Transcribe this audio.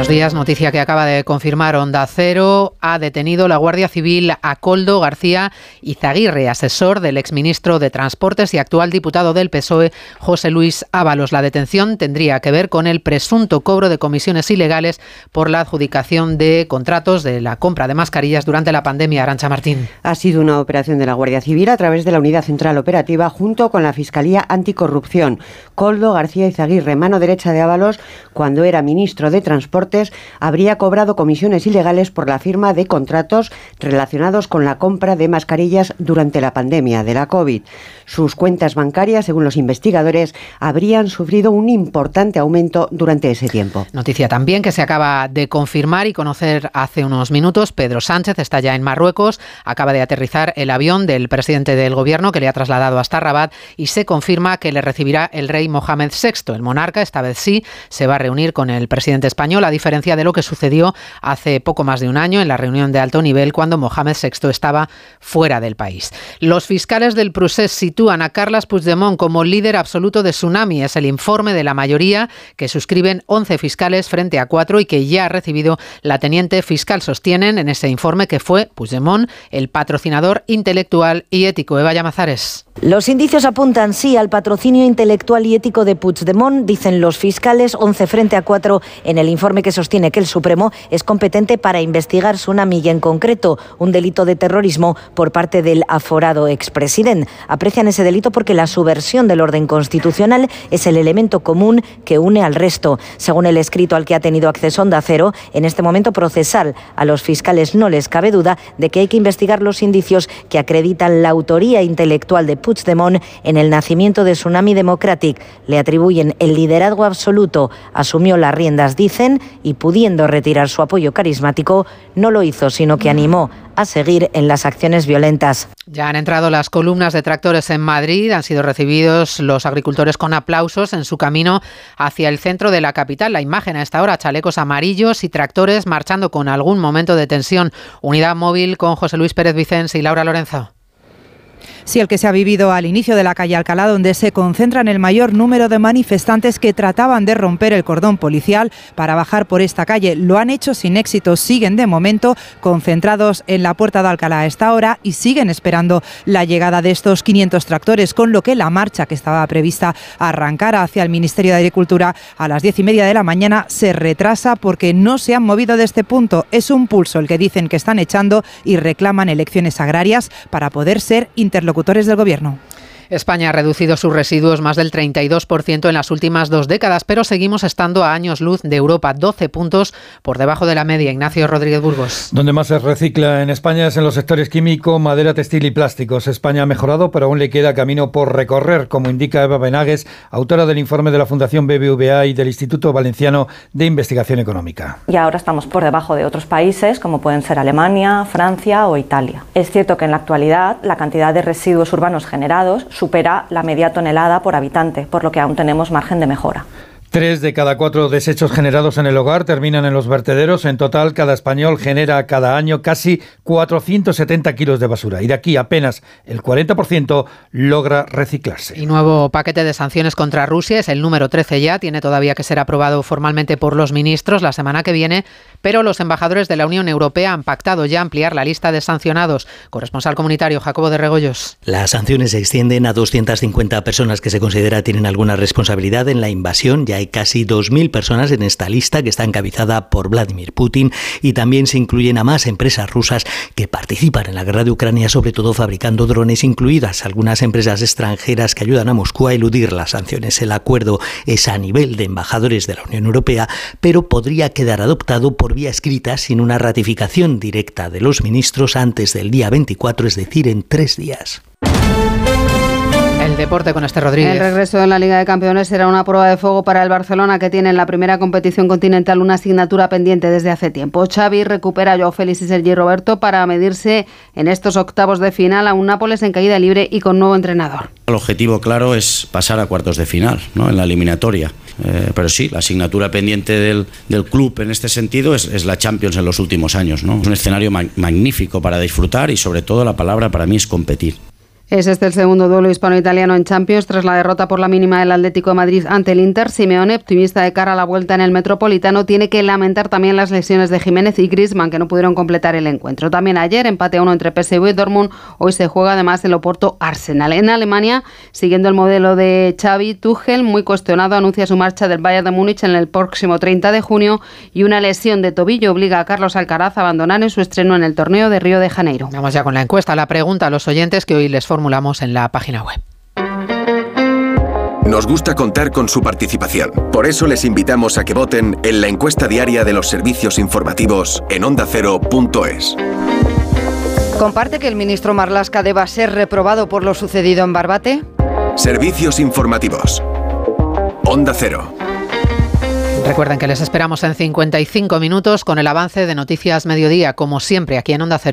Buenos días. Noticia que acaba de confirmar Onda Cero. Ha detenido la Guardia Civil a Coldo García Izaguirre, asesor del exministro de Transportes y actual diputado del PSOE, José Luis Ábalos. La detención tendría que ver con el presunto cobro de comisiones ilegales por la adjudicación de contratos de la compra de mascarillas durante la pandemia. Arancha Martín. Ha sido una operación de la Guardia Civil a través de la Unidad Central Operativa junto con la Fiscalía Anticorrupción. Coldo García Izaguirre, mano derecha de Ábalos, cuando era ministro de Transportes habría cobrado comisiones ilegales por la firma de contratos relacionados con la compra de mascarillas durante la pandemia de la COVID. Sus cuentas bancarias, según los investigadores, habrían sufrido un importante aumento durante ese tiempo. Noticia también que se acaba de confirmar y conocer hace unos minutos. Pedro Sánchez está ya en Marruecos, acaba de aterrizar el avión del presidente del gobierno que le ha trasladado hasta Rabat y se confirma que le recibirá el rey Mohamed VI. El monarca, esta vez sí, se va a reunir con el presidente español a diferencia de lo que sucedió hace poco más de un año en la reunión de alto nivel cuando Mohamed VI estaba fuera del país. Los fiscales del Procés sitúan a Carles Puigdemont como líder absoluto de Tsunami. Es el informe de la mayoría que suscriben 11 fiscales frente a 4 y que ya ha recibido la teniente fiscal. Sostienen en ese informe que fue Puigdemont el patrocinador intelectual y ético. Eva Llamazares. Los indicios apuntan sí al patrocinio intelectual y ético de Puigdemont, dicen los fiscales, 11 frente a 4 en el informe que sostiene que el Supremo es competente para investigar Tsunami y en concreto un delito de terrorismo por parte del aforado expresidente. Aprecian ese delito porque la subversión del orden constitucional es el elemento común que une al resto. Según el escrito al que ha tenido acceso Onda Cero, en este momento procesal a los fiscales no les cabe duda de que hay que investigar los indicios que acreditan la autoría intelectual de Puigdemont Puigdemont en el nacimiento de Tsunami Democratic. Le atribuyen el liderazgo absoluto, asumió las riendas, dicen, y pudiendo retirar su apoyo carismático, no lo hizo, sino que animó a seguir en las acciones violentas. Ya han entrado las columnas de tractores en Madrid, han sido recibidos los agricultores con aplausos en su camino hacia el centro de la capital. La imagen a esta hora, chalecos amarillos y tractores marchando con algún momento de tensión. Unidad móvil con José Luis Pérez Vicens y Laura Lorenzo. Sí, el que se ha vivido al inicio de la calle Alcalá, donde se concentran el mayor número de manifestantes que trataban de romper el cordón policial para bajar por esta calle. Lo han hecho sin éxito, siguen de momento concentrados en la puerta de Alcalá a esta hora y siguen esperando la llegada de estos 500 tractores, con lo que la marcha que estaba prevista arrancar hacia el Ministerio de Agricultura a las diez y media de la mañana se retrasa porque no se han movido de este punto. Es un pulso el que dicen que están echando y reclaman elecciones agrarias para poder ser interlocutores del Gobierno. España ha reducido sus residuos más del 32% en las últimas dos décadas, pero seguimos estando a años luz de Europa, 12 puntos por debajo de la media. Ignacio Rodríguez Burgos. Donde más se recicla en España es en los sectores químico, madera, textil y plásticos. España ha mejorado, pero aún le queda camino por recorrer, como indica Eva Benagues, autora del informe de la Fundación BBVA y del Instituto Valenciano de Investigación Económica. Y ahora estamos por debajo de otros países, como pueden ser Alemania, Francia o Italia. Es cierto que en la actualidad la cantidad de residuos urbanos generados supera la media tonelada por habitante, por lo que aún tenemos margen de mejora. Tres de cada cuatro desechos generados en el hogar terminan en los vertederos. En total, cada español genera cada año casi 470 kilos de basura y de aquí apenas el 40% logra reciclarse. Y nuevo paquete de sanciones contra Rusia es el número 13 ya. Tiene todavía que ser aprobado formalmente por los ministros la semana que viene, pero los embajadores de la Unión Europea han pactado ya ampliar la lista de sancionados. Corresponsal comunitario Jacobo de Regoyos. Las sanciones se extienden a 250 personas que se considera tienen alguna responsabilidad en la invasión. Ya hay casi 2.000 personas en esta lista que está encabezada por Vladimir Putin y también se incluyen a más empresas rusas que participan en la guerra de Ucrania, sobre todo fabricando drones, incluidas algunas empresas extranjeras que ayudan a Moscú a eludir las sanciones. El acuerdo es a nivel de embajadores de la Unión Europea, pero podría quedar adoptado por vía escrita sin una ratificación directa de los ministros antes del día 24, es decir, en tres días deporte con este Rodríguez. El regreso de la Liga de Campeones será una prueba de fuego para el Barcelona que tiene en la primera competición continental una asignatura pendiente desde hace tiempo. Xavi recupera a Joao Félix y Sergi Roberto para medirse en estos octavos de final a un Nápoles en caída libre y con nuevo entrenador. El objetivo claro es pasar a cuartos de final, ¿no? en la eliminatoria. Eh, pero sí, la asignatura pendiente del, del club en este sentido es, es, la Champions en los últimos años. ¿no? Es un escenario magnífico para disfrutar y sobre todo la palabra para mí es competir. Es este el segundo duelo hispano-italiano en Champions tras la derrota por la mínima del Atlético de Madrid ante el Inter. Simeone, optimista de cara a la vuelta en el Metropolitano, tiene que lamentar también las lesiones de Jiménez y Griezmann que no pudieron completar el encuentro. También ayer empate a uno entre PSV y Dortmund. Hoy se juega además el Oporto Arsenal. En Alemania, siguiendo el modelo de Xavi, Tuchel, muy cuestionado, anuncia su marcha del Bayern de Múnich en el próximo 30 de junio y una lesión de tobillo obliga a Carlos Alcaraz a abandonar en su estreno en el torneo de Río de Janeiro. Vamos ya con la encuesta. La pregunta a los oyentes que hoy les formulamos en la página web. Nos gusta contar con su participación. Por eso les invitamos a que voten en la encuesta diaria de los servicios informativos en ondacero.es. ¿Comparte que el ministro Marlasca deba ser reprobado por lo sucedido en Barbate? Servicios informativos. Onda Cero. Recuerden que les esperamos en 55 minutos con el avance de Noticias Mediodía, como siempre, aquí en Onda Cero.